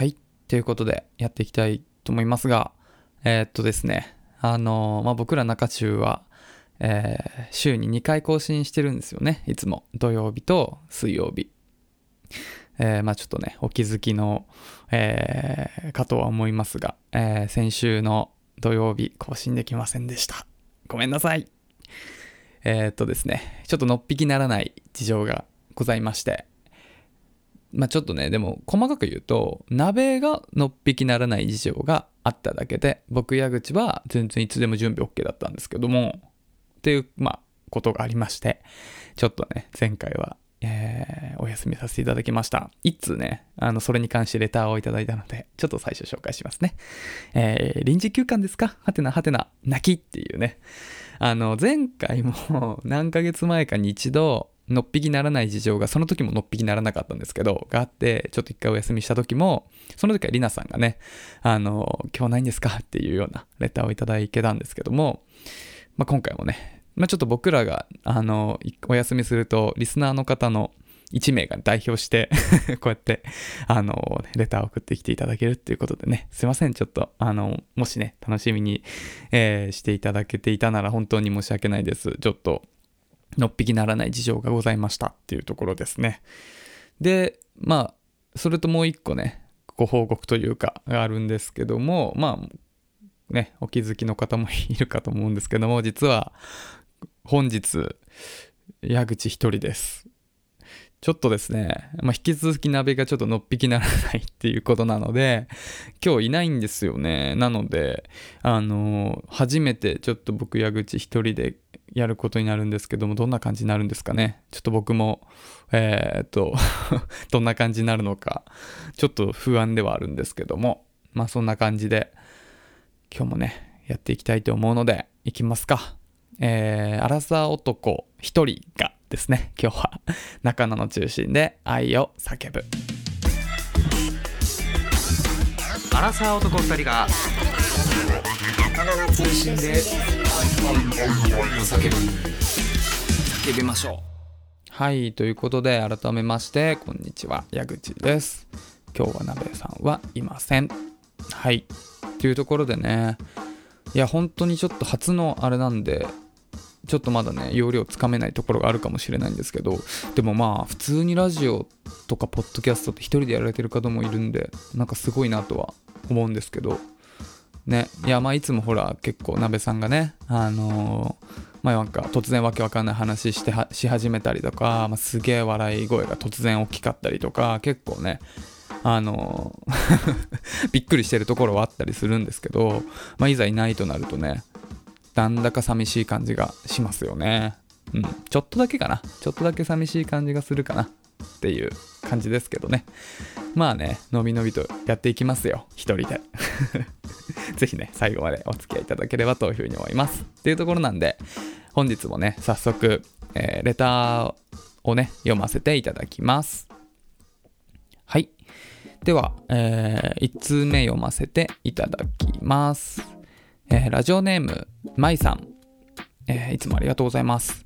はい。ということで、やっていきたいと思いますが、えー、っとですね、あのー、まあ、僕ら中中は、えー、週に2回更新してるんですよね。いつも。土曜日と水曜日。えー、まあちょっとね、お気づきの、えー、かとは思いますが、えー、先週の土曜日更新できませんでした。ごめんなさい。え、っとですね、ちょっとのっぴきならない事情がございまして、まあちょっとね、でも細かく言うと、鍋がのっぴきならない事情があっただけで、僕矢口は全然いつでも準備 OK だったんですけども、っていう、まあ、ことがありまして、ちょっとね、前回は、えー、お休みさせていただきました。一通ね、あの、それに関してレターをいただいたので、ちょっと最初紹介しますね。えー、臨時休館ですか？はてなはてな、泣きっていうね。あの、前回も何ヶ月前かに一度、のっぴきならない事情が、その時ものっぴきならなかったんですけど、があって、ちょっと一回お休みした時も、その時はりなさんがね、あの、今日ないんですかっていうようなレターをいただけたんですけども、まあ、今回もね、まあ、ちょっと僕らが、あの、お休みすると、リスナーの方の1名が代表して こうやって、あの、レターを送ってきていただけるっていうことでね、すいません、ちょっと、あの、もしね、楽しみに、えー、していただけていたなら本当に申し訳ないです。ちょっと、のっぴきならない事情がございましたっていうところですね。で、まあ、それともう一個ね、ご報告というか、があるんですけども、まあ、ね、お気づきの方もいるかと思うんですけども、実は本日、矢口一人です。ちょっとですね、まあ、引き続き鍋がちょっとのっぴきならないっていうことなので、今日いないんですよね。なので、あのー、初めてちょっと僕矢口一人でやることになるんですけども、どんな感じになるんですかね。ちょっと僕も、えー、っと どんな感じになるのか、ちょっと不安ではあるんですけども、まあそんな感じで、今日もね、やっていきたいと思うので、いきますか。えー、アラサー男一人がですね、今日は中野の中心で愛を叫ぶ。アラサー男二人が中野の中心で愛を叫ぶ。叫びましょう。はい、ということで改めましてこんにちは、矢口です。今日は鍋さんはいません。はい。っていうところでね、いや、本当にちょっと初のあれなんで、ちょっとまだね、容量つかめないところがあるかもしれないんですけど、でもまあ、普通にラジオとかポッドキャストって一人でやられてる方もいるんで、なんかすごいなとは思うんですけど、ね、いや、まあ、いつもほら、結構、鍋さんがね、あのー、まあ、なんか、突然わけわかんない話してし始めたりとか、まあ、すげえ笑い声が突然大きかったりとか、結構ね、あの びっくりしてるところはあったりするんですけど、まあ、いざいないとなるとね、なんだか寂しい感じがしますよね。うん、ちょっとだけかな。ちょっとだけ寂しい感じがするかな。っていう感じですけどね。まあね、のびのびとやっていきますよ。一人で。ぜひね、最後までお付き合いいただければというふうに思います。っていうところなんで、本日もね、早速、えー、レターをね、読ませていただきます。はい。では、えー、1通目読ませていただきます。えー、ラジオネーム、まいさん。えー、いつもありがとうございます。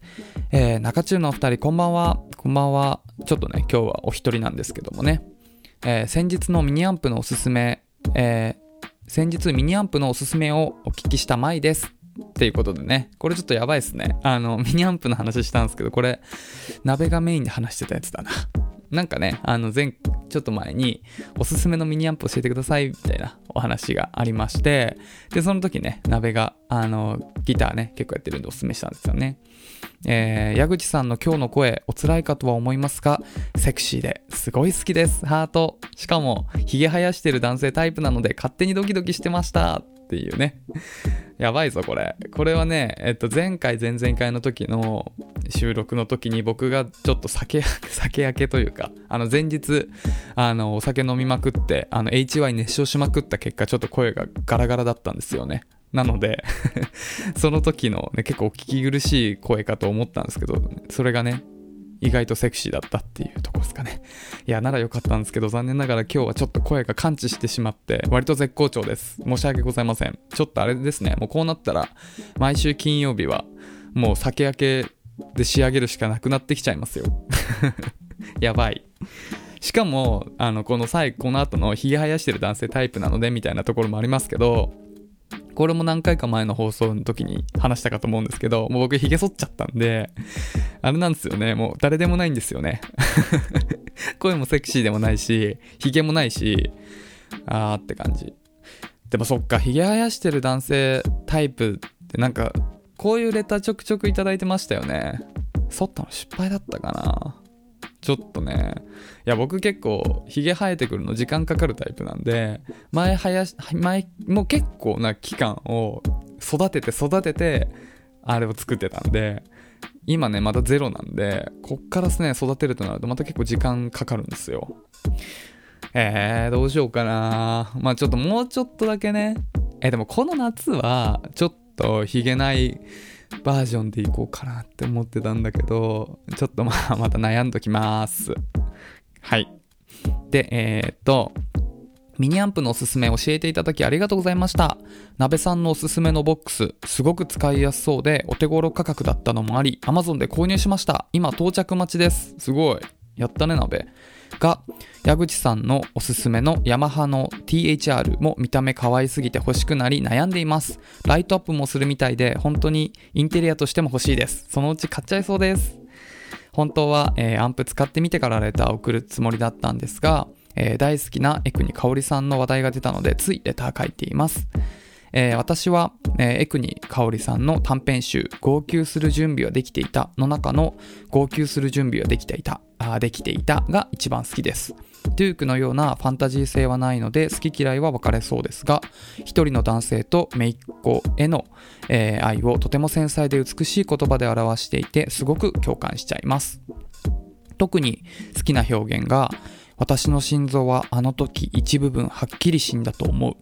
えー、中中のお二人、こんばんは。こんばんは。ちょっとね、今日はお一人なんですけどもね。え、先日のミニアンプのおすすめ、え、先日ミニアンプのおすすめをお聞きしたまいです。っていうことでね、これちょっとやばいっすね。あの、ミニアンプの話したんですけど、これ、鍋がメインで話してたやつだな。なんかね、あの前、ちょっと前に、おすすめのミニアンプ教えてください、みたいなお話がありまして、で、その時ね、鍋が、あの、ギターね、結構やってるんでおすすめしたんですよね。えー、矢口さんの今日の声、お辛いかとは思いますが、セクシーですごい好きです。ハート。しかも、髭生やしてる男性タイプなので、勝手にドキドキしてました。っていうね。やばいぞ、これ。これはね、えっと、前回、前々回の時の収録の時に僕がちょっと酒、酒焼けというか、あの、前日、あの、お酒飲みまくって、あの、HY 熱唱しまくった結果、ちょっと声がガラガラだったんですよね。なので その時のね、結構お聞き苦しい声かと思ったんですけど、それがね、意外とセクシーだったっていうとこですかね。いや、なら良かったんですけど、残念ながら今日はちょっと声が感知してしまって、割と絶好調です。申し訳ございません。ちょっとあれですね、もうこうなったら、毎週金曜日は、もう酒焼けで仕上げるしかなくなってきちゃいますよ。やばい。しかもあのこの最後この後のひげ生やしてる男性タイプなのでみたいなところもありますけどこれも何回か前の放送の時に話したかと思うんですけどもう僕ひげ剃っちゃったんであれなんですよね。もう誰でもないんですよね。声もセクシーでもないしひげもないしあーって感じ。でもそっかひげ生やしてる男性タイプってなんかこういうレターちょくちょくいただいてましたよね。剃ったの失敗だったかな。ちょっとね、いや、僕結構、ヒゲ生えてくるの時間かかるタイプなんで、前生やし、前、もう結構な期間を育てて育てて、あれを作ってたんで、今ね、まだゼロなんで、こっからですね、育てるとなるとまた結構時間かかるんですよ。えー、どうしようかな。まあちょっともうちょっとだけね。えー、でもこの夏は、ちょっとヒゲないバージョンでいこうかなって思ってたんだけど、ちょっとまあまた悩んどきます。はい。で、えー、っと、ミニアンプのおすすめ教えていただきありがとうございました。鍋さんのおすすめのボックス、すごく使いやすそうでお手頃価格だったのもあり、Amazon で購入しました。今到着待ちです。すごい。やったね、鍋。が、矢口さんのおすすめのヤマハの THR も見た目可愛すぎて欲しくなり悩んでいます。ライトアップもするみたいで、本当にインテリアとしても欲しいです。そのうち買っちゃいそうです。本当は、えー、アンプ使ってみてからレターを送るつもりだったんですが、えー、大好きなエクニカオリさんの話題が出たので、ついレター書いています。えー、私は、えー、エクニカオリさんの短編集「号泣する準備はできていた」の中の「号泣する準備はできていた」あできていたが一番好きです。デュークのようなファンタジー性はないので好き嫌いは分かれそうですが一人の男性と姪っ子への、えー、愛をとても繊細で美しい言葉で表していてすごく共感しちゃいます特に好きな表現が私の心臓はあの時一部分はっきり死んだと思う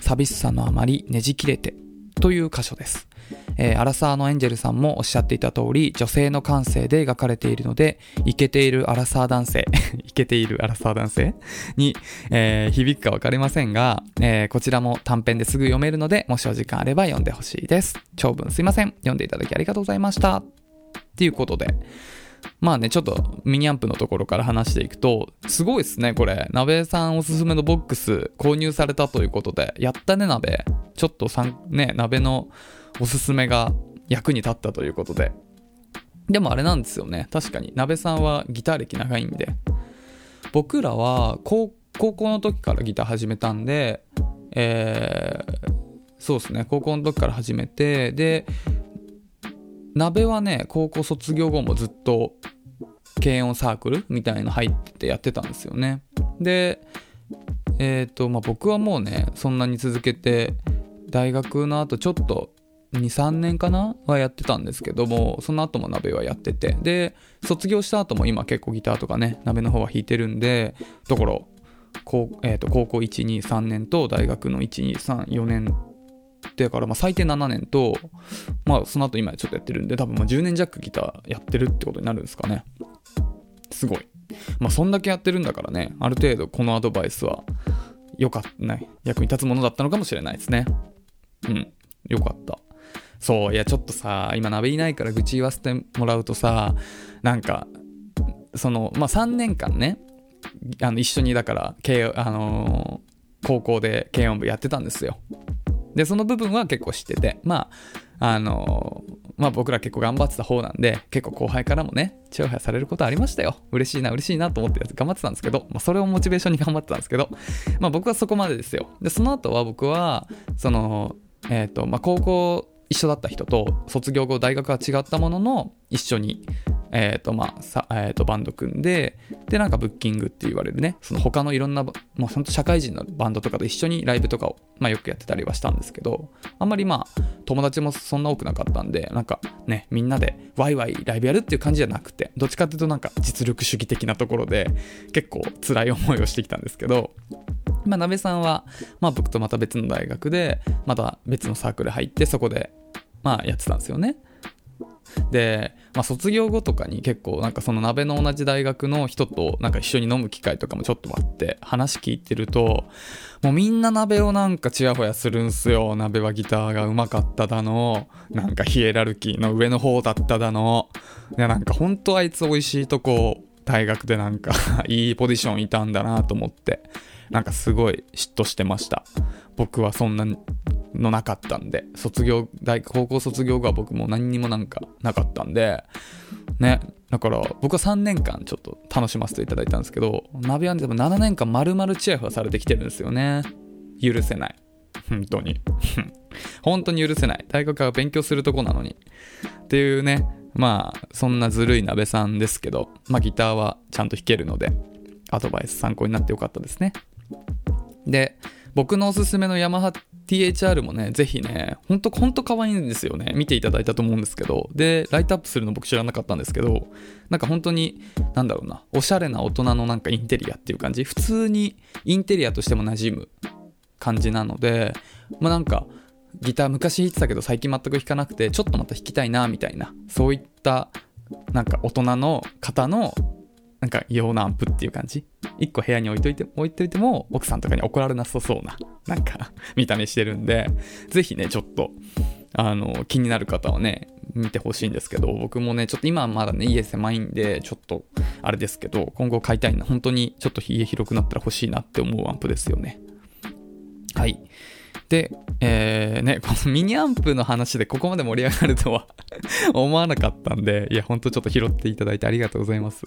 寂しさのあまりねじ切れてという箇所です。えー、アラサーのエンジェルさんもおっしゃっていた通り、女性の感性で描かれているので、イケているアラサー男性、イケているアラサー男性に、えー、響くかわかりませんが、えー、こちらも短編ですぐ読めるので、もしお時間あれば読んでほしいです。長文すいません。読んでいただきありがとうございました。っていうことで、まあね、ちょっとミニアンプのところから話していくと、すごいですね、これ。鍋さんおすすめのボックス購入されたということで、やったね、鍋。ちょっとさん、ね、鍋のおすすめが役に立ったということで。でもあれなんですよね。確かに。鍋さんはギター歴長いんで。僕らは高校の時からギター始めたんで、えー、そうですね。高校の時から始めて、で、鍋はね、高校卒業後もずっと軽音サークルみたいの入っててやってたんですよね。で、えっ、ー、と、まあ、僕はもうね、そんなに続けて、大学の後ちょっと2、3年かなはやってたんですけども、その後も鍋はやってて、で、卒業した後も今結構ギターとかね、鍋の方は弾いてるんで、だから、高,、えー、と高校1、2、3年と大学の1、2、3、4年だからまあ最低7年と、まあその後今ちょっとやってるんで、多分まあ10年弱ギターやってるってことになるんですかね。すごい。まあそんだけやってるんだからね、ある程度このアドバイスは良かったね。役に立つものだったのかもしれないですね。うん。よかった。そう、いやちょっとさ、今鍋いないから愚痴言わせてもらうとさ、なんか、その、まあ3年間ね、あの一緒にだから、あのー、高校で軽音部やってたんですよ。で、その部分は結構知ってて、まあ、あのまあ僕ら結構頑張ってた方なんで、結構後輩からもね、ちやほやされることありましたよ。嬉しいな、嬉しいなと思って頑張ってたんですけど、まあそれをモチベーションに頑張ってたんですけど、まあ僕はそこまでですよ。で、その後は僕は、その、えっ、ー、と、まあ高校一緒だった人と卒業後大学は違ったものの一緒にえっ、ー、と、まあ、さ、えっ、ー、と、バンド組んで、で、なんかブッキングって言われるね、その他のいろんな、もう本当社会人のバンドとかと一緒にライブとかを、まあ、よくやってたりはしたんですけど、あんまりまあ、友達もそんな多くなかったんで、なんかね、みんなでワイワイライブやるっていう感じじゃなくて、どっちかっていうとなんか実力主義的なところで、結構辛い思いをしてきたんですけど、まあ、鍋さんは、まあ、僕とまた別の大学で、また別のサークル入って、そこで、まあ、やってたんですよね。で、まあ、卒業後とかに結構なんかその鍋の同じ大学の人となんか一緒に飲む機会とかもちょっとあって話聞いてるともうみんな鍋をなんかチヤホヤするんすよ。鍋はギターがうまかっただの。なんかヒエラルキーの上の方だっただの。いやなんかほんとあいつ美味しいとこ大学でなんか いいポジションいたんだなと思って。なんかすごい嫉妬してました。僕はそんなのなかったんで。卒業大高校卒業後は僕も何にもなんかなかったんで。ね。だから僕は3年間ちょっと楽しませていただいたんですけどナビアンでも7年間丸々チヤホヤされてきてるんですよね。許せない。本当に。本当に許せない。大学は勉強するとこなのに。っていうね。まあそんなずるい鍋さんですけどまあギターはちゃんと弾けるのでアドバイス参考になってよかったですね。で僕のおすすめのヤマハ THR もね、ぜひね、ほんと、ほんと可愛いんですよね。見ていただいたと思うんですけど。で、ライトアップするの僕知らなかったんですけど、なんか本当に、なんだろうな、おしゃれな大人のなんかインテリアっていう感じ。普通にインテリアとしても馴染む感じなので、まあなんか、ギター昔弾いてたけど最近全く弾かなくて、ちょっとまた弾きたいな、みたいな、そういった、なんか大人の方のなんか用のアンプっていう感じ？1個部屋に置いといて置いといても奥さんとかに怒られなさそうな なんか見た目してるんでぜひねちょっとあの気になる方はね見てほしいんですけど僕もねちょっと今はまだね家狭いんでちょっとあれですけど今後買いたいな本当にちょっと家広くなったら欲しいなって思うアンプですよね。はい。で、えー、ね、このミニアンプの話でここまで盛り上がるとは 思わなかったんで、いや、ほんとちょっと拾っていただいてありがとうございます。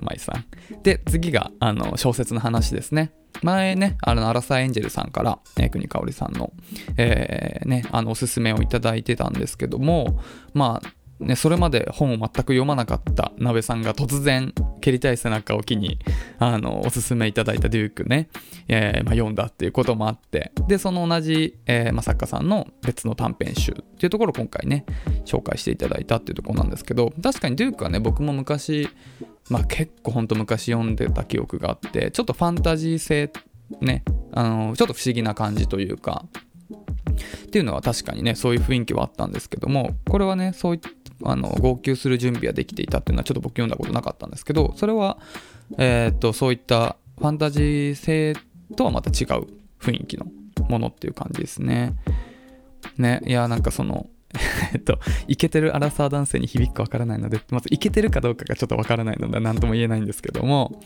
舞さん。で、次が、あの、小説の話ですね。前ね、あの、アラサーエンジェルさんから、えー、国香織さんの、えー、ね、あの、おすすめをいただいてたんですけども、まあ、ね、それまで本を全く読まなかった鍋さんが突然蹴りたい背中を機にあのおすすめいただいたデュークね、えー、まあ、読んだっていうこともあってでその同じ、えー、まあ、作家さんの別の短編集っていうところを今回ね紹介していただいたっていうところなんですけど確かにデュークはね僕も昔まあ結構ほんと昔読んでた記憶があってちょっとファンタジー性ねあのちょっと不思議な感じというかっていうのは確かにねそういう雰囲気はあったんですけどもこれはねそういったあの号泣する準備はできていたっていうのはちょっと僕読んだことなかったんですけどそれは、えー、っとそういったファンタジー性とはまた違う雰囲気のものっていう感じですね。ねいやなんかその えっと、イケてるアラサー男性に響くかわからないので、まずイケてるかどうかがちょっとわからないので、何とも言えないんですけども、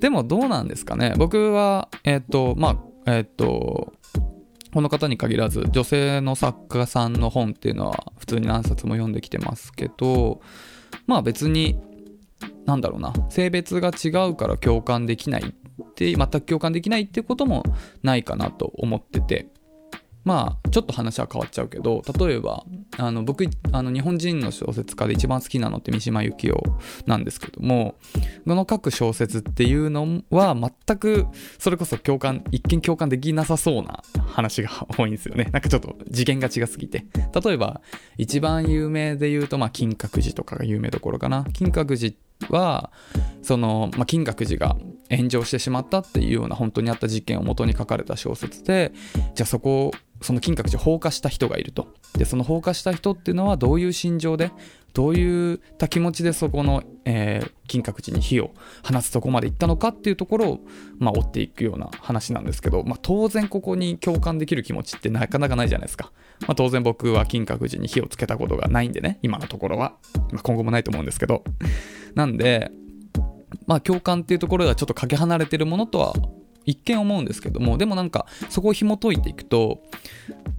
でもどうなんですかね。僕は、えっと、まあ、えっと、この方に限らず女性の作家さんの本っていうのは普通に何冊も読んできてますけどまあ別になんだろうな。性別が違うから共感できないって全く共感できないってこともないかなと思ってて。まあちょっと話は変わっちゃうけど例えばあの僕あの日本人の小説家で一番好きなのって三島由紀夫なんですけどもこの書く小説っていうのは全くそれこそ共感一見共感できなさそうな話が多いんですよね。なんかちょっと次元が違すぎて。例えば一番有名で言うとまあ金閣寺。とかが有名どころかな金閣寺はその、まあ、金閣寺が炎上してしまったっていうような本当にあった事件を元に書かれた小説でじゃあそこその金閣寺放火した人がいると。でその放火した人っていうのはどういう心情でどういった気持ちでそこの、えー、金閣寺に火を放つとこまで行ったのかっていうところを、まあ、追っていくような話なんですけど、まあ、当然ここに共感できる気持ちってなかなかないじゃないですか、まあ、当然僕は金閣寺に火をつけたことがないんでね今のところは、まあ、今後もないと思うんですけど。なんでまあ共感っていうところがちょっとかけ離れてるものとは一見思うんですけどもでもなんかそこを紐解いていくと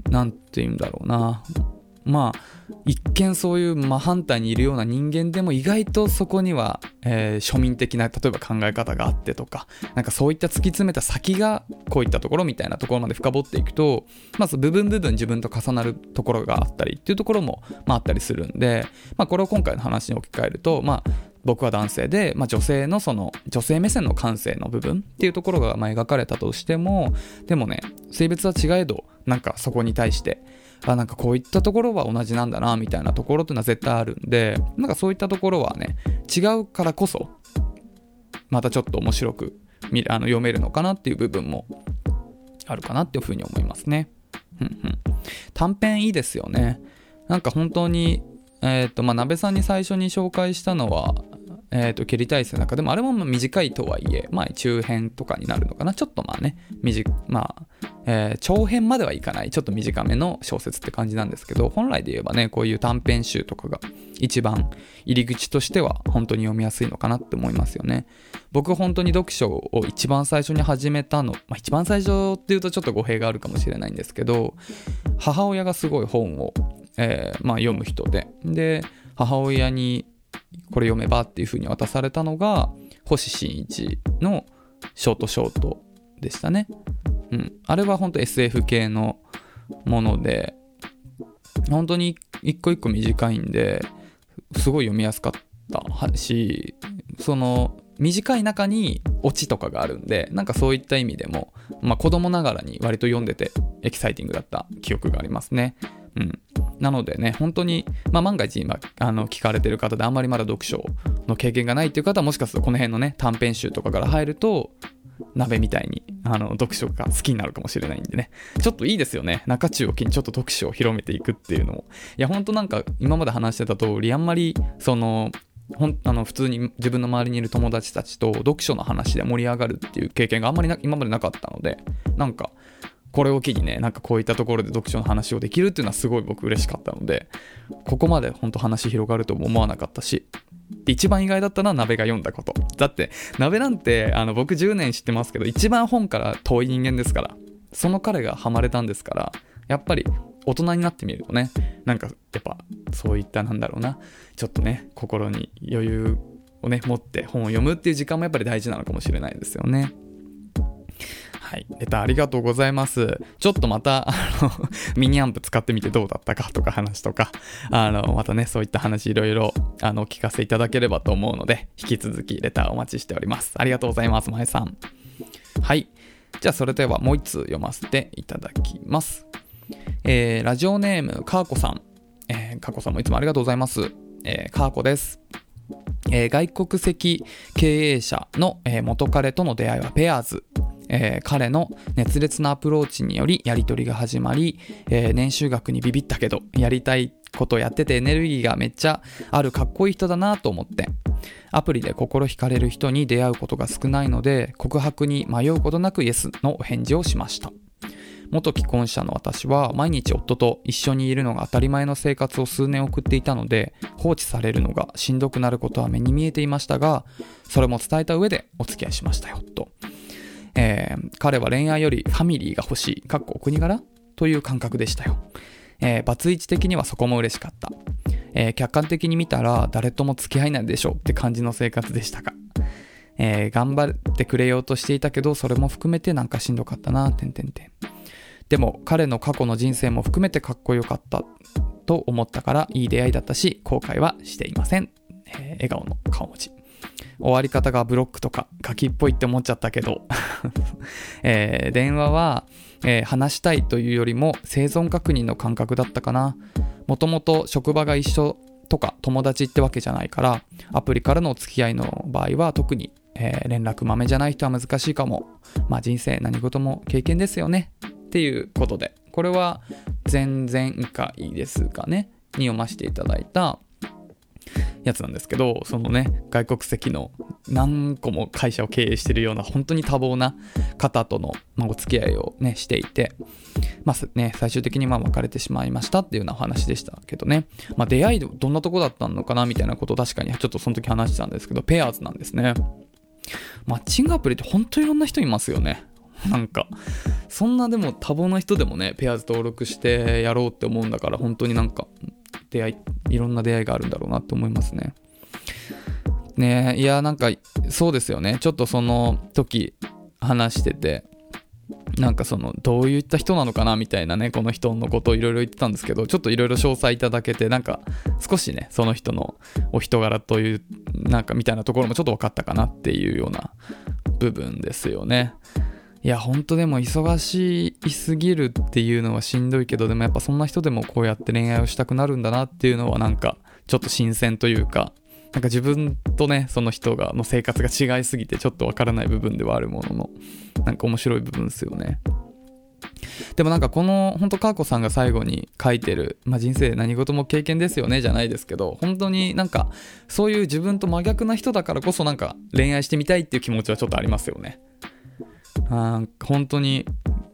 何て言うんだろうな。まあ一見そういう真反対にいるような人間でも意外とそこには、えー、庶民的な例えば考え方があってとかなんかそういった突き詰めた先がこういったところみたいなところまで深掘っていくとまず部分部分自分と重なるところがあったりっていうところも、まあ、あったりするんで、まあ、これを今回の話に置き換えるとまあ僕は男性で、まあ、女性のその女性目線の感性の部分っていうところがま描かれたとしてもでもね性別は違えどなんかそこに対してあなんかこういったところは同じなんだなみたいなところっていうのは絶対あるんでなんかそういったところはね違うからこそまたちょっと面白くあの読めるのかなっていう部分もあるかなっていうふうに思いますね。短編いいですよね。なんか本当にえっ、ー、と、まあ、鍋さんに最初に紹介したのは、えーと、蹴り体制の中。でもあれも短いとはいえ、まあ、中編とかになるのかな。ちょっとまあね短まあ、えー、長編まではいかない。ちょっと短めの小説って感じなんですけど本来で言えばねこういう短編集とかが一番入り口としては本当に読みやすいのかなって思いますよね。僕本当に読書を一番最初に始めたの、まあ、一番最初っていうとちょっと語弊があるかもしれないんですけど母親がすごい本を、えー、まあ、読む人で。で母親にこれ読めばっていう風に渡されたのが星新一のショートショートでしたね。うん。あれは本当 SF 系のもので、本当に一個一個短いんで、すごい読みやすかったし、その短い中にオチとかがあるんで、なんかそういった意味でも、まあ子供ながらに割と読んでてエキサイティングだった記憶がありますね。うん。なのでね、本当に、まあ、万が一今、あの、聞かれてる方であんまりまだ読書の経験がないっていう方は、もしかするとこの辺のね、短編集とかから入ると、鍋みたいに、あの、読書が好きになるかもしれないんでね。ちょっといいですよね。中中を機にちょっと読書を広めていくっていうのも。いや、ほんとなんか、今まで話してた通り、あんまり、その、ほんあの普通に自分の周りにいる友達たちと読書の話で盛り上がるっていう経験があんまり今までなかったのでなんかこれを機にね、なんかこういったところで読書の話をできるっていうのはすごい僕嬉しかったので、ここまで本当話広がるとも思わなかったし、一番意外だったのは鍋が読んだこと。だって、鍋なんてあの僕10年知ってますけど、一番本から遠い人間ですから、その彼がハマれたんですから、やっぱり大人になってみるとね、なんかやっぱそういったなんだろうな、ちょっとね、心に余裕をね、持って本を読むっていう時間もやっぱり大事なのかもしれないですよね。はい。レターありがとうございます。ちょっとまた、あの、ミニアンプ使ってみてどうだったかとか話とか、あの、またね、そういった話いろいろ、あの、お聞かせいただければと思うので、引き続きレターお待ちしております。ありがとうございます、まえさん。はい。じゃあ、それではもう一通読ませていただきます。えー、ラジオネーム、かーこさん。えー、かーこさんもいつもありがとうございます。えー、かーこです。えー、外国籍経営者の、えー、元彼との出会いはペアーズえー、彼の熱烈なアプローチによりやり取りが始まり、えー、年収額にビビったけど、やりたいことやっててエネルギーがめっちゃあるかっこいい人だなと思って、アプリで心惹かれる人に出会うことが少ないので、告白に迷うことなくイエスのお返事をしました。元既婚者の私は毎日夫と一緒にいるのが当たり前の生活を数年送っていたので放置されるのがしんどくなることは目に見えていましたがそれも伝えた上でお付き合いしましたよとえー、彼は恋愛よりファミリーが欲しい、かっこお国柄？という感覚でしたよ。えー、バツイチ的にはそこも嬉しかった。えー、客観的に見たら誰とも付き合いないでしょうって感じの生活でしたが、えー、頑張ってくれようとしていたけど、それも含めてなんかしんどかったな、てんてんてん。でも彼の過去の人生も含めてかっこよかったと思ったからいい出会いだったし、後悔はしていません。えー、笑顔の顔文字。終わり方がブロックとかガキっぽいって思っちゃったけど、えー、電話は、えー、話したいというよりも生存確認の感覚だったかな。もともと職場が一緒とか友達ってわけじゃないから、アプリからのお付き合いの場合は特に、えー、連絡豆じゃない人は難しいかも。まあ人生何事も経験ですよね。っていうことで、これは前々回ですかね、に読ませていただいた、やつなんですけど、そのね、外国籍の何個も会社を経営してるような本当に多忙な方との、ま、お付き合いをね、していて、まあね、最終的にまあ別れてしまいましたっていうようなお話でしたけどね、まあ出会いどんなとこだったのかなみたいなこと確かにちょっとその時話してたんですけど、ペアーズなんですね。マッチングアプリって本当いろんな人いますよね。なんか、そんなでも多忙な人でもね、ペアーズ登録してやろうって思うんだから、本当になんか、出会い、いろんな出会いがあるんだろうなって思いますね。ねいや、なんか、そうですよね。ちょっとその時話してて、なんかその、どういった人なのかなみたいなね、この人のことをいろいろ言ってたんですけど、ちょっといろいろ詳細いただけて、なんか少しね、その人のお人柄という、なんかみたいなところもちょっと分かったかなっていうような部分ですよね。いや、ほんとでも忙しいすぎるっていうのはしんどいけど、でもやっぱそんな人でもこうやって恋愛をしたくなるんだなっていうのはなんか、ちょっと新鮮というか、なんか自分とね、その人が、の生活が違いすぎてちょっとわからない部分ではあるものの、なんか面白い部分ですよね。でもなんかこの本当カーコさんが最後に書いてる、まあ、人生何事も経験ですよねじゃないですけど本当になんかそういう自分と真逆な人だからこそなんか恋愛してみたいっていう気持ちはちょっとありますよねあ本当に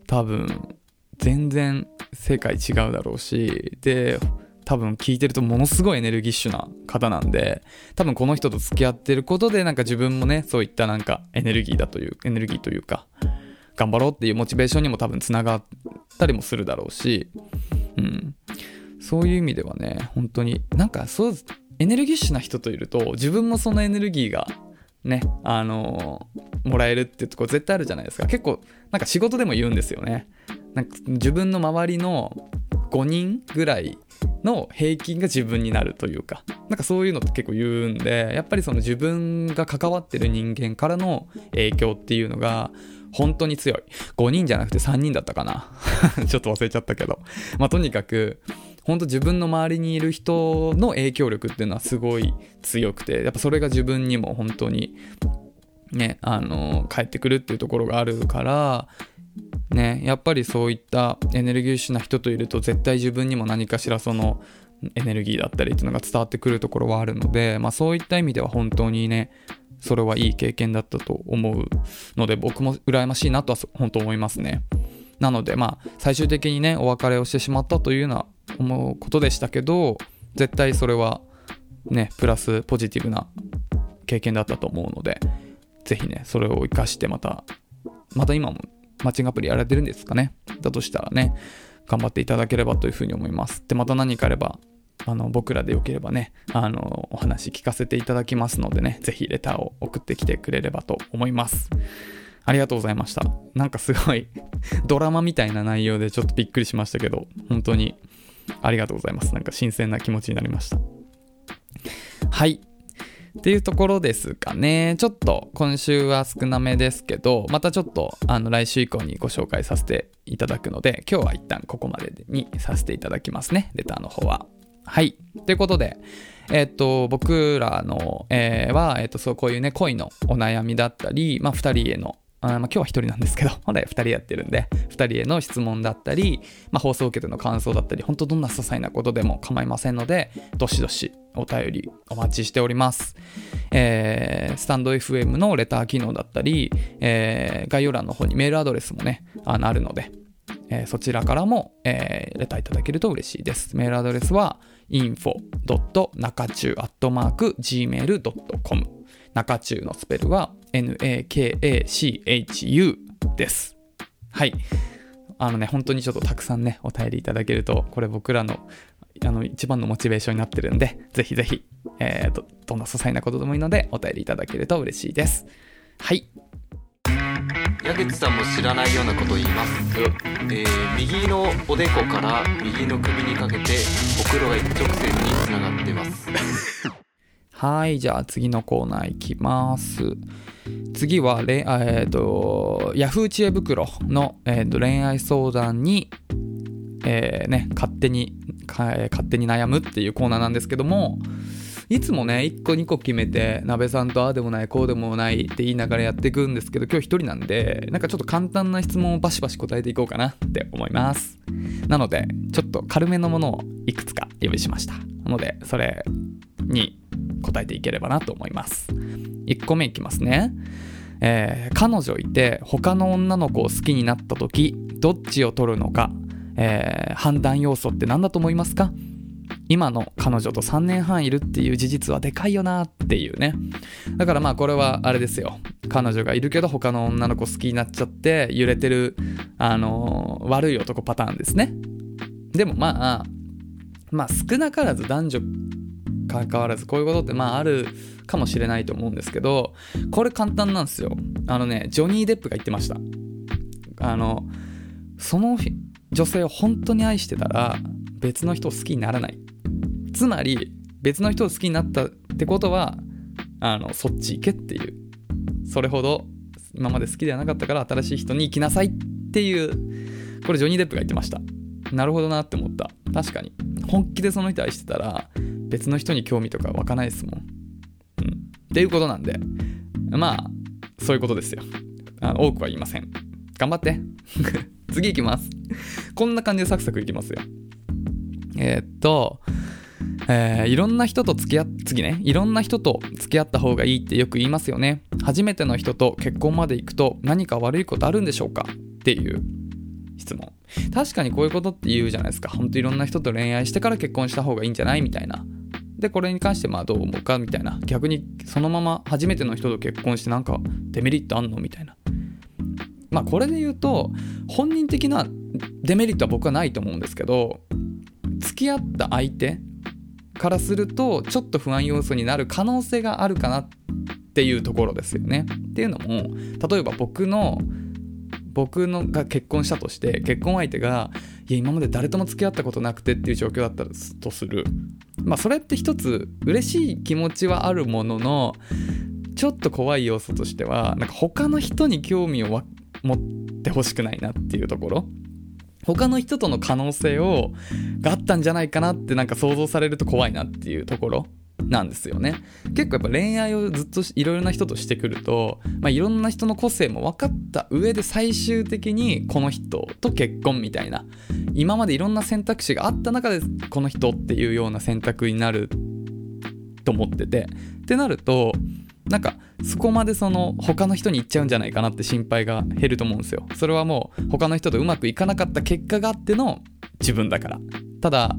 多分全然世界違うだろうしで多分聞いてるとものすごいエネルギッシュな方なんで多分この人と付き合ってることでなんか自分もねそういったなんかエネルギーだというエネルギーというか頑張ろうっていうモチベーションにも多分つながったりもするだろうし、うん、そういう意味ではね本当になんかそうエネルギッシュな人といると自分もそのエネルギーがねあのー、もらえるってとこ絶対あるじゃないですか。結構なんか仕事でも言うんですよね。なんか自分の周りの5人ぐらいの平均が自分になるというか。なんかそういうのって結構言うんでやっぱりその自分が関わってる人間からの影響っていうのが本当に強い。5人じゃなくて3人だったかな。ちょっと忘れちゃったけど。まあとにかく本当自分の周りにいる人の影響力っていうのはすごい強くてやっぱそれが自分にも本当にねあの返ってくるっていうところがあるからね、やっぱりそういったエネルギッシュな人といると絶対自分にも何かしらそのエネルギーだったりっていうのが伝わってくるところはあるので、まあ、そういった意味では本当にねそれはいい経験だったと思うので僕も羨ましいなとは本当思いますね。なのでまあ最終的にねお別れをしてしまったというような思うことでしたけど絶対それはねプラスポジティブな経験だったと思うので是非ねそれを活かしてまたまた今もマッチングアプリやられてるんですかね？だとしたらね、頑張っていただければというふうに思います。で、また何かあれば、あの、僕らでよければね、あの、お話聞かせていただきますのでね、ぜひレターを送ってきてくれればと思います。ありがとうございました。なんかすごいドラマみたいな内容でちょっとびっくりしましたけど、本当にありがとうございます。なんか新鮮な気持ちになりました。はい。っていうところですかね。ちょっと今週は少なめですけど、またちょっとあの来週以降にご紹介させていただくので、今日は一旦ここまでにさせていただきますね。レターの方は。はい。ということで、えっ、と、僕らの、えー、は、えっ、と、そう、こういうね、恋のお悩みだったり、まあ、二人へのあまあ、今日は1人なんですけど、本来2人やってるんで、2人への質問だったり、まあ、放送を受けての感想だったり、本当どんな些細なことでも構いませんので、どしどしお便りお待ちしております。えー、スタンド FM のレター機能だったり、えー、概要欄の方にメールアドレスもね、あのあるので、えー、そちらからも、え、レターいただけると嬉しいです。メールアドレスは info.nakachu.gmail.com 中中のスペルは nakachu です。はい。あのね、本当にちょっとたくさんね、お便りいただけると、これ僕らのあの一番のモチベーションになってるんで、ぜひぜひ、えー、どどんな些細なことでもいいので、お便りいただけると嬉しいです。はい。矢口さんも知らないようなことを言います、えー、右のおでこから右の首にかけてほくろが一直線につながってます はい、じゃあ次のコーナーいきます。次は、えーと、Yahoo 知恵袋の、えーと、恋愛相談に、えー、ね、勝手に、勝手に悩むっていうコーナーなんですけども、いつもね、1個2個決めて、鍋さんとああでもない、こうでもないって言いながらやっていくんですけど、今日1人なんで、なんかちょっと簡単な質問をバシバシ答えていこうかなって思います。なので、ちょっと軽めのものをいくつか用意しました。なので、それに答えていければなと思います。1個目いきますね。えー、彼女いて他の女の子を好きになった時どっちを取るのか、えー、判断要素って何だと思いますか？今の彼女と3年半いるっていう事実はでかいよなっていうね。だからまあこれはあれですよ。彼女がいるけど他の女の子好きになっちゃって揺れてるあのー、悪い男パターンですね。でもまあまあ少なからず男女関わらずこういうことってまああるかもしれないと思うんですけどこれ簡単なんですよ。あのねジョニー・デップが言ってました。あのその女性を本当に愛してたら別の人を好きにならない。つまり別の人を好きになったってことはあのそっち行けっていう。それほど今まで好きではなかったから新しい人に行きなさいっていうこれジョニー・デップが言ってました。なるほどなって思った確かに本気でその人愛してたら別の人に興味とか湧かないですもん。うん。っていうことなんで、まあ、そういうことですよ。あ多くは言いません。頑張って。次いきます。こんな感じでサクサクいきますよ。えー、っと、えー、いろんな人と付き合っ、次ね、いろんな人と付き合った方がいいってよく言いますよね。初めての人と結婚まで行くと何か悪いことあるんでしょうか？っていう質問。確かにこういうことって言うじゃないですか。ほんといろんな人と恋愛してから結婚した方がいいんじゃないみたいな。で、これに関してまあどう思うかみたいな。逆にそのまま初めての人と結婚してなんかデメリットあんのみたいな。まあこれで言うと、本人的なデメリットは僕はないと思うんですけど、付き合った相手からするとちょっと不安要素になる可能性があるかなっていうところですよね。っていうのも例えば僕の僕のが結婚したとして結婚相手がいや今まで誰とも付き合ったことなくてっていう状況だったとする。まあそれって一つ嬉しい気持ちはあるもののちょっと怖い要素としてはなんか他の人に興味を持ってほしくないなっていうところ。他の人との可能性をがあったんじゃないかなってなんか想像されると怖いなっていうところ。なんですよね。結構やっぱ恋愛をずっといろいろな人としてくると、まあ、いろんな人の個性も分かった上で最終的にこの人と結婚みたいな今までいろんな選択肢があった中でこの人っていうような選択になると思っててってなるとなんかそこまでその他の人に行っちゃうんじゃないかなって心配が減ると思うんですよ。それはもう他の人とうまくいかなかった結果があっての自分だから。ただ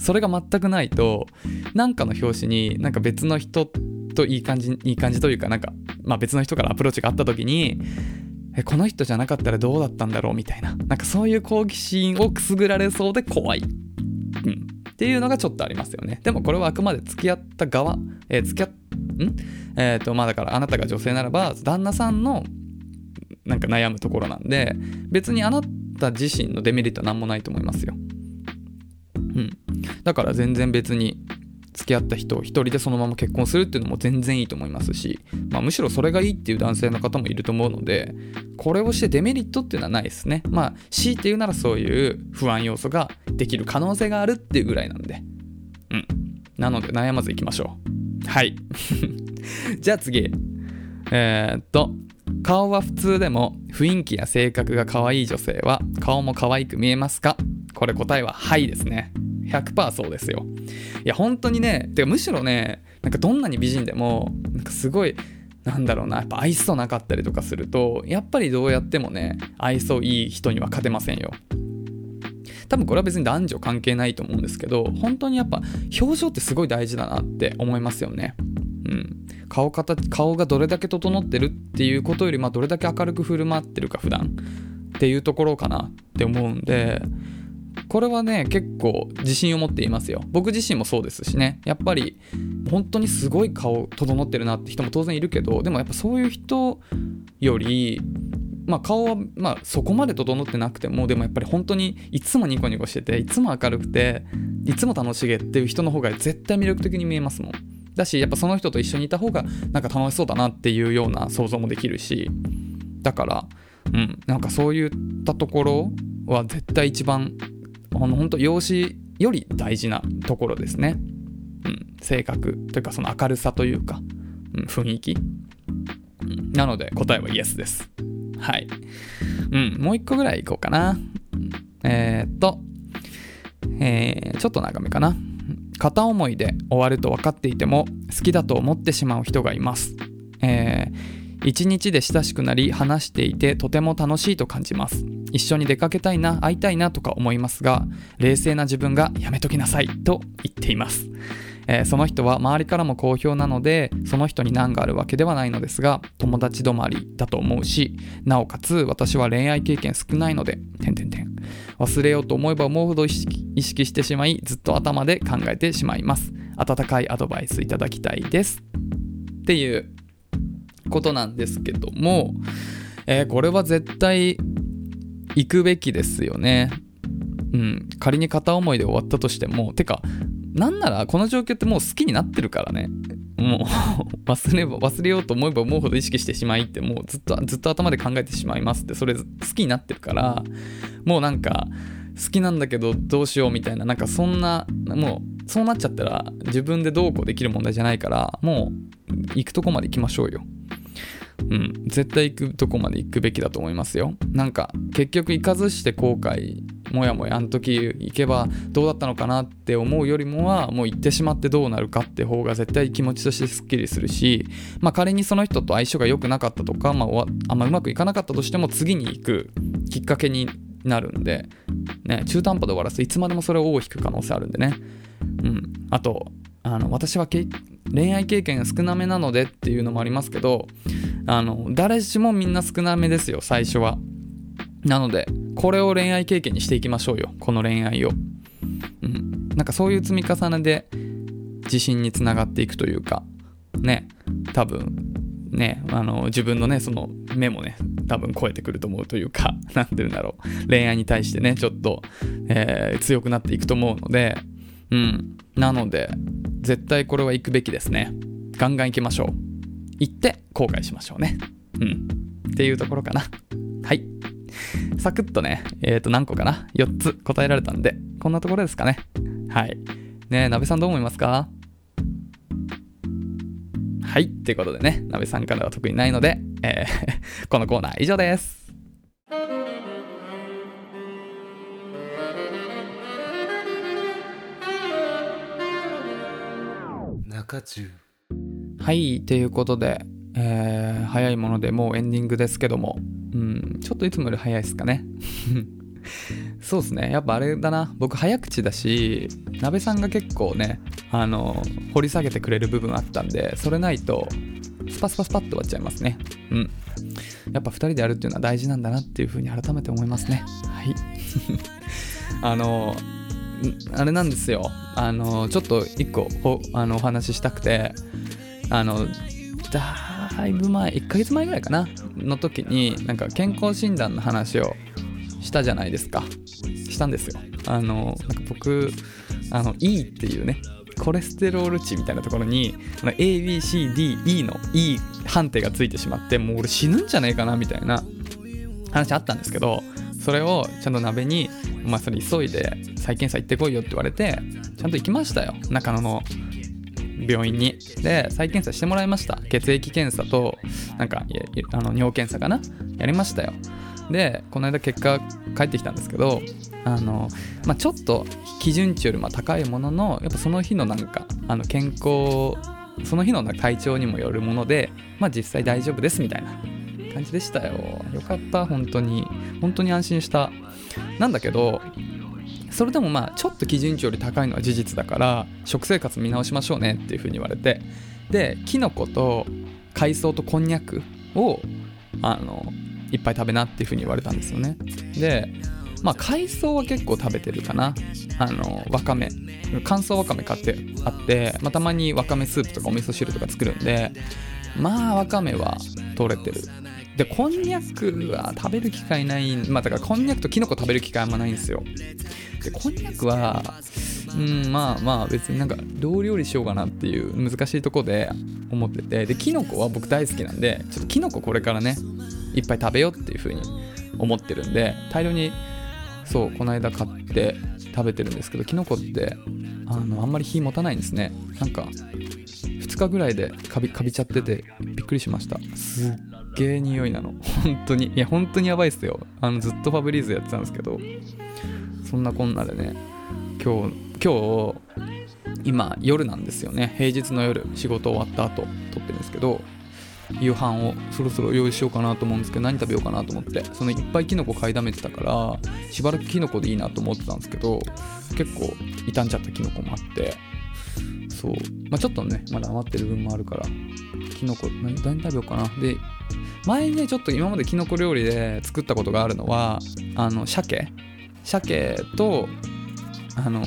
それが全くないと何かの表紙になんか別の人といい感じいい感じというかなんか、まあ、別の人からアプローチがあった時にえこの人じゃなかったらどうだったんだろうみたいな。なんかそういう好奇心をくすぐられそうで怖い、うん、っていうのがちょっとありますよね。でもこれはあくまで付き合った側、えー、付き合っん？えっ、ー、とまあだからあなたが女性ならば旦那さんのなんか悩むところなんで別にあなた自身のデメリットは何もないと思いますよ。うん。だから全然別に付き合った人を一人でそのまま結婚するっていうのも全然いいと思いますし、まあ、むしろそれがいいっていう男性の方もいると思うのでこれをしてデメリットっていうのはないですね。まあ強いて言うならそういう不安要素ができる可能性があるっていうぐらいなんで。うん。なので悩まずいきましょう。はい。じゃあ次。えー、っと顔は普通でも雰囲気や性格が可愛い女性は顔も可愛く見えますか？これ答えははいですね。100%そうですよ。いや、本当にね、てかむしろね、なんかどんなに美人でも、なんかすごい、なんだろうな、やっぱ愛想なかったりとかすると、やっぱりどうやってもね、愛想いい人には勝てませんよ。多分これは別に男女関係ないと思うんですけど、本当にやっぱ表情ってすごい大事だなって思いますよね。うん。顔形顔がどれだけ整ってるっていうことより、まあ、どれだけ明るく振る舞ってるか普段っていうところかなって思うんでこれはね結構自信を持っていますよ。僕自身もそうですしね。やっぱり本当にすごい顔整ってるなって人も当然いるけどでもやっぱそういう人よりまあ、顔は、まあ、そこまで整ってなくてもでもやっぱり本当にいつもニコニコしてていつも明るくていつも楽しげっていう人の方が絶対魅力的に見えますもん。だしやっぱその人と一緒にいた方がなんか楽しそうだなっていうような想像もできるしだからうんなんかそういったところは絶対一番あの本当容姿より大事なところですね、うん、性格というかその明るさというか、うん、雰囲気、うん、なので答えはイエスです。はい。うん。もう一個ぐらいいこうかな。えー、っと。えー、ちょっと長めかな。片思いで終わると分かっていても好きだと思ってしまう人がいます。えー、一日で親しくなり話していてとても楽しいと感じます。一緒に出かけたいな、会いたいなとか思いますが、冷静な自分がやめときなさいと言っています。えー、その人は周りからも好評なのでその人に難があるわけではないのですが友達止まりだと思うしなおかつ私は恋愛経験少ないので点点点忘れようと思えば思うほど意識意識してしまいずっと頭で考えてしまいます。温かいアドバイスいただきたいです。っていうことなんですけども、えー、これは絶対行くべきですよね。うん、仮に片思いで終わったとしてもてかなんならこの状況ってもう好きになってるからね。もう 忘れ忘れようと思えば思うほど意識してしまいってもうずっとずっと頭で考えてしまいますってそれ好きになってるからもうなんか好きなんだけどどうしようみたいななんかそんなもうそうなっちゃったら自分でどうこうできる問題じゃないからもう行くとこまで行きましょうよ。うん、絶対行くとこまで行くべきだと思いますよ。なんか結局行かずして後悔もやもやあの時行けばどうだったのかなって思うよりもはもう行ってしまってどうなるかって方が絶対気持ちとしてすっきりするし、まあ、仮にその人と相性が良くなかったとか、まあ、あんまうまくいかなかったとしても次に行くきっかけになるんで、ね、中途半端で終わらすいつまでもそれを尾を引く可能性あるんでね。うん、あとあの私は恋愛経験が少なめなのでっていうのもありますけどあの誰しもみんな少なめですよ最初は。なのでこれを恋愛経験にしていきましょうよこの恋愛を。うん。なんかそういう積み重ねで自信につながっていくというか。ね。多分ね。あの自分のねその目もね多分超えてくると思うというか 何て言うんだろう。恋愛に対してねちょっと、えー、強くなっていくと思うのでうん。なので絶対これは行くべきですね。ガンガン行きましょう。行って後悔しましょうね。うん。っていうところかな。はい。サクッとねえっ、ー、と何個かな。4つ答えられたんでこんなところですかね。はい。ねえ鍋さんどう思いますか？はい。ということでね、鍋さんからは特にないので、えー このコーナー以上です。中。はい。ということで、えー、早いものでもうエンディングですけども、うん、ちょっといつもより早いですかね。そうですね。やっぱあれだな。僕早口だし、鍋さんが結構ね、あの、掘り下げてくれる部分あったんで、それないと、スパスパスパッと終わっちゃいますね。うん。やっぱ2人でやるっていうのは大事なんだなっていうふうに改めて思いますね。はい。あの、あれなんですよ。あの、ちょっと1個おあのお話ししたくて、あの、だいぶ前、1ヶ月前ぐらいかな、の時に、なんか健康診断の話をしたじゃないですか。したんですよ。あのなんか僕あの E っていうねコレステロール値みたいなところに ABCDE の E 判定がついてしまってもう俺死ぬんじゃねえかなみたいな話あったんですけどそれをちゃんと鍋に「お前それ急いで再検査行ってこいよ」って言われてちゃんと行きましたよ。中野の病院に。で再検査してもらいました。血液検査となんかあの尿検査かな？やりましたよ。でこの間結果返ってきたんですけどあの、まあ、ちょっと基準値よりも高いもののやっぱその日のなんかあの健康その日の体調にもよるもので、まあ、実際大丈夫ですみたいな。感じでしたよ。よかった本当に。本当に安心した。なんだけどそれでもまあちょっと基準値より高いのは事実だから食生活見直しましょうねっていうふうに言われて。でキノコと海藻とこんにゃくをあのいっぱい食べなっていう風に言われたんですよね。でまあ海藻は結構食べてるかな。あのわかめ。乾燥わかめ買ってあって、まあ、たまにわかめスープとかお味噌汁とか作るんでまあわかめは取れてる。でこんにゃくは食べる機会ないまあだからこんにゃくときのこ食べる機会あんまないんですよ。でこんにゃくはうんまあまあ別になんかどう料理しようかなっていう難しいとこで思ってて。できのこは僕大好きなんでちょっときのここれからねいっぱい食べようっていう風に思ってるんで大量にそうこの間買って食べてるんですけどキノコってあのあんまり火持たないんですね。なんか2日ぐらいでカビカビちゃっててびっくりしました。すっげえ匂いなの。本当に。いや本当にやばいっすよ。あのずっとファブリーズやってたんですけど。そんなこんなでね今日今日今夜なんですよね。平日の夜仕事終わった後撮ってるんですけど夕飯をそろそろ用意しようかなと思うんですけど何食べようかなと思って。そのいっぱいキノコ買いだめてたからしばらくキノコでいいなと思ってたんですけど結構傷んじゃったキノコもあって。そう、まあ、ちょっとねまだ余ってる分もあるからキノコ何何食べようかな。で前にねちょっと今までキノコ料理で作ったことがあるのはあの鮭。鮭とあの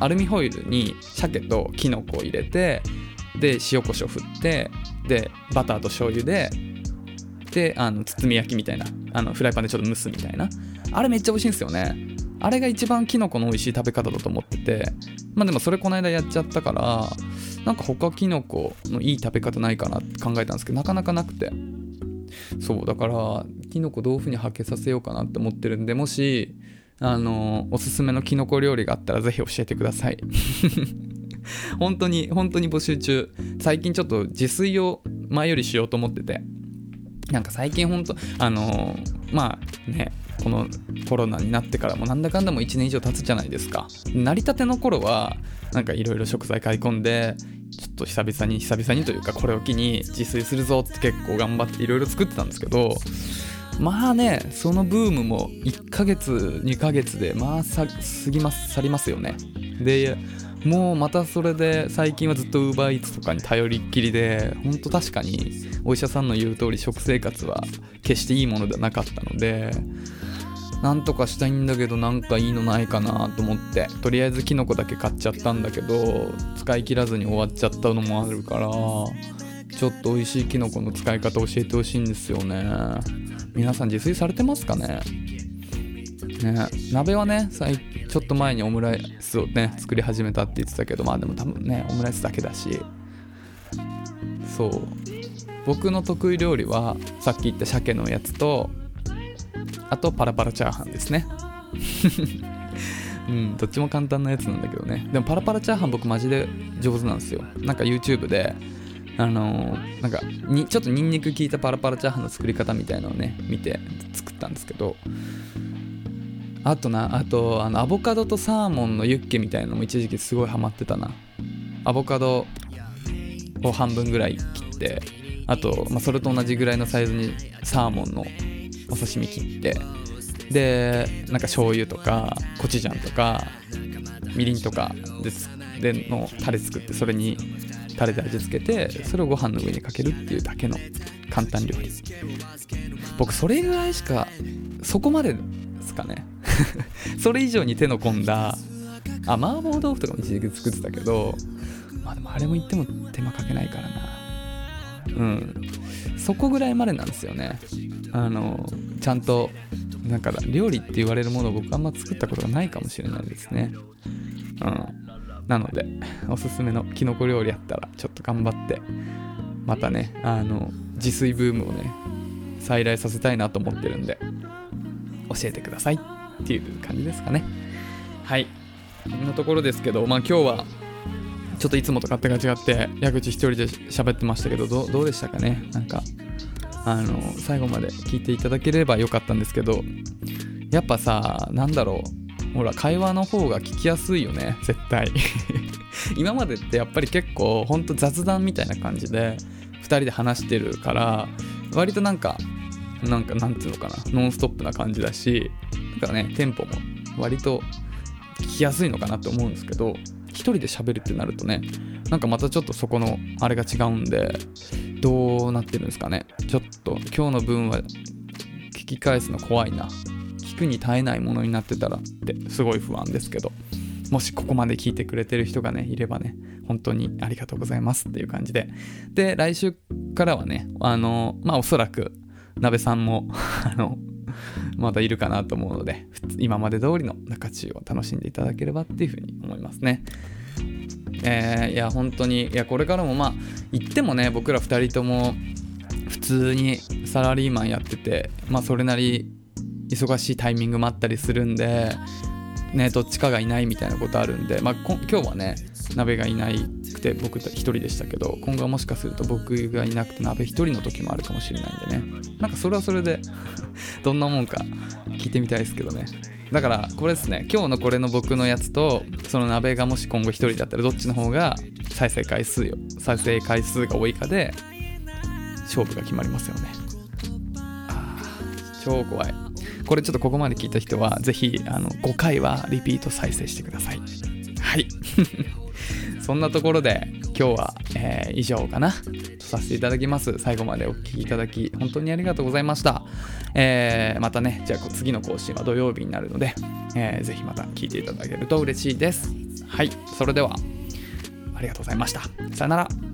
アルミホイルに鮭とキノコを入れてで塩コショウ振ってでバターと醤油でであの包み焼きみたいなあのフライパンでちょっと蒸すみたいな。あれめっちゃ美味しいんですよね。あれが一番キノコの美味しい食べ方だと思っててまあでもそれこの間やっちゃったからなんか他キノコのいい食べ方ないかなって考えたんですけどなかなかなくて。そうだからキノコ豆腐にはけさせようかなって思ってるんでもしあのおすすめのキノコ料理があったらぜひ教えてください。本当に本当に募集中。最近ちょっと自炊を前よりしようと思ってて。なんか最近ほんとあのー、まあねこのコロナになってからもなんだかんだも1年以上経つじゃないですか。成り立ての頃はなんかいろいろ食材買い込んでちょっと久々に久々にというかこれを機に自炊するぞって結構頑張っていろいろ作ってたんですけどまあねそのブームも1ヶ月2ヶ月でまあさ過ぎます去りますよね。でもうまたそれで最近はずっと UberEats とかに頼りっきりでほんと確かにお医者さんの言う通り食生活は決していいものではなかったのでなんとかしたいんだけどなんかいいのないかなと思ってとりあえずキノコだけ買っちゃったんだけど使い切らずに終わっちゃったのもあるからちょっと美味しいキノコの使い方教えてほしいんですよね。皆さん自炊されてますかね？ね鍋はねちょっと前にオムライスをね作り始めたって言ってたけどまあでも多分ねオムライスだけだし。そう。僕の得意料理はさっき言った鮭のやつとあとパラパラチャーハンですね。うんどっちも簡単なやつなんだけどね。でもパラパラチャーハン僕マジで上手なんですよ。なんか YouTube であのー、なんかにちょっとニンニク効いたパラパラチャーハンの作り方みたいなのをね見て作ったんですけど。あとなあとあのアボカドとサーモンのユッケみたいなのも一時期すごいハマってたな。アボカドを半分ぐらい切ってあと、まあ、それと同じぐらいのサイズにサーモンのお刺身切ってでなんか醤油とかコチュジャンとかみりんとかででのタレ作ってそれにタレで味付けてそれをご飯の上にかけるっていうだけの簡単料理。僕それぐらいしかそこまでですかね。それ以上に手の込んだあ麻婆豆腐とかも一時期作ってたけどまあでもあれも言っても手間かけないからな。うん。そこぐらいまでなんですよね。あのちゃんとだか料理って言われるものを僕あんま作ったことがないかもしれないですね。うん。なのでおすすめのきのこ料理やったらちょっと頑張ってまたねあの自炊ブームをね再来させたいなと思ってるんで教えてください。っていう感じですかね。はい。こんなところですけどまあ今日はちょっといつもと勝手が違って矢口一人で喋ってましたけどどうでしたかね。なんかあの最後まで聞いていただければよかったんですけどやっぱさなんだろう。ほら会話の方が聞きやすいよね。絶対。今までってやっぱり結構ほんと雑談みたいな感じで2人で話してるから割となんかなんかなんていうのかな。ノンストップな感じだしだからねテンポも割と聞きやすいのかなって思うんですけど一人で喋るってなるとねなんかまたちょっとそこのあれが違うんでどうなってるんですかね。ちょっと今日の分は聞き返すの怖いな。聞くに耐えないものになってたらってすごい不安ですけど。もしここまで聞いてくれてる人がねいればね本当にありがとうございますっていう感じで。で来週からはねあのまあおそらく鍋さんも あのまだいるかなと思うので今まで通りの中中を楽しんでいただければっていうふうに思いますね。えー、いや本当にいやこれからもまあ言ってもね僕ら2人とも普通にサラリーマンやっててまあそれなり忙しいタイミングもあったりするんでねどっちかがいないみたいなことあるんでまあ今日はね鍋がいなくて僕一人でしたけど今後はもしかすると僕がいなくて鍋一人の時もあるかもしれないんでね。なんかそれはそれで どんなもんか聞いてみたいですけどね。だからこれですね今日のこれの僕のやつとその鍋がもし今後一人だったらどっちの方が再生回数よ再生回数が多いかで勝負が決まりますよね。あ超怖い。これちょっとここまで聞いた人はぜひあの5回はリピート再生してください。はい。そんなところで今日は、えー、以上かな。とさせていただきます。最後までお聴きいただき本当にありがとうございました、えー、またねじゃあ次の更新は土曜日になるので、えー、ぜひまた聴いていただけると嬉しいです。はいそれではありがとうございました。さよなら。